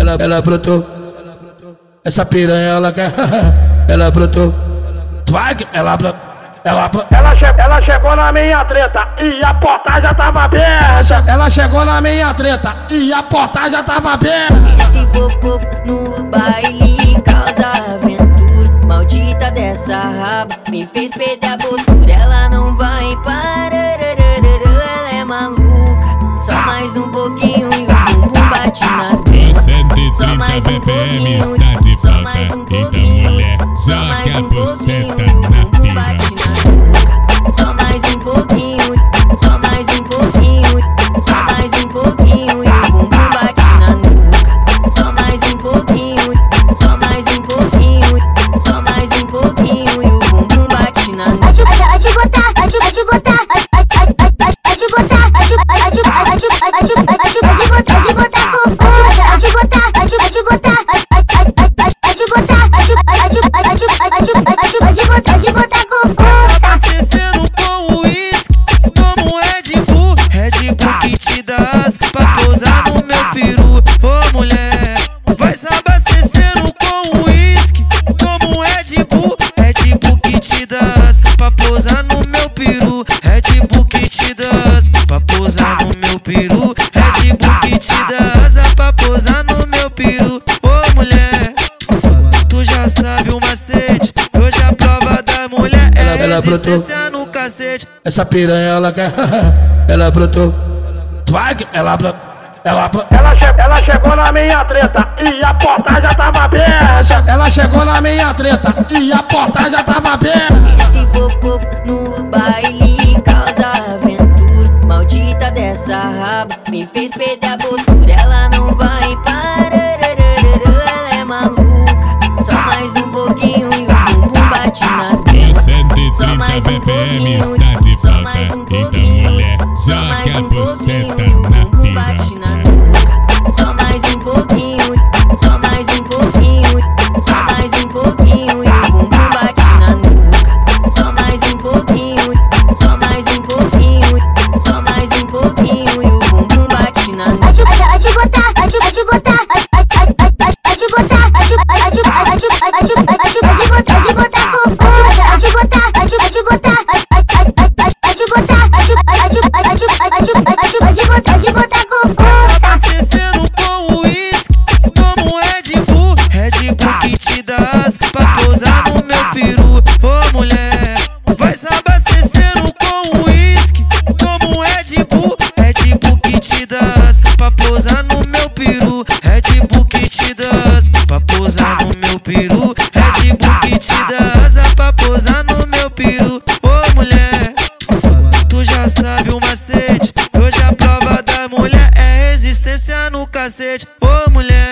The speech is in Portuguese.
ela, ela brotou. Essa piranha ela quer, ela brotou. Vai, ela brotou. Ela, ela, che ela chegou na minha treta e a porta já tava aberta. Ela chegou na minha treta e a porta já tava aberta. Esse popô no baile causa aventura. Maldita dessa raba me fez perder a postura. 130 BPM está de falta. Então, mulher, joga a buceta brotou. Essa piranha ela quer, ela brotou. Vai, ela ela, ela, che ela chegou na minha treta e a porta já tava aberta. Ela chegou na minha treta e a porta já tava aberta. Esse popô no baile causa aventura. Maldita dessa raba me fez perder a postura. BPM está de falta. Então, mulher, joga a buceta cacete. Ô mulher.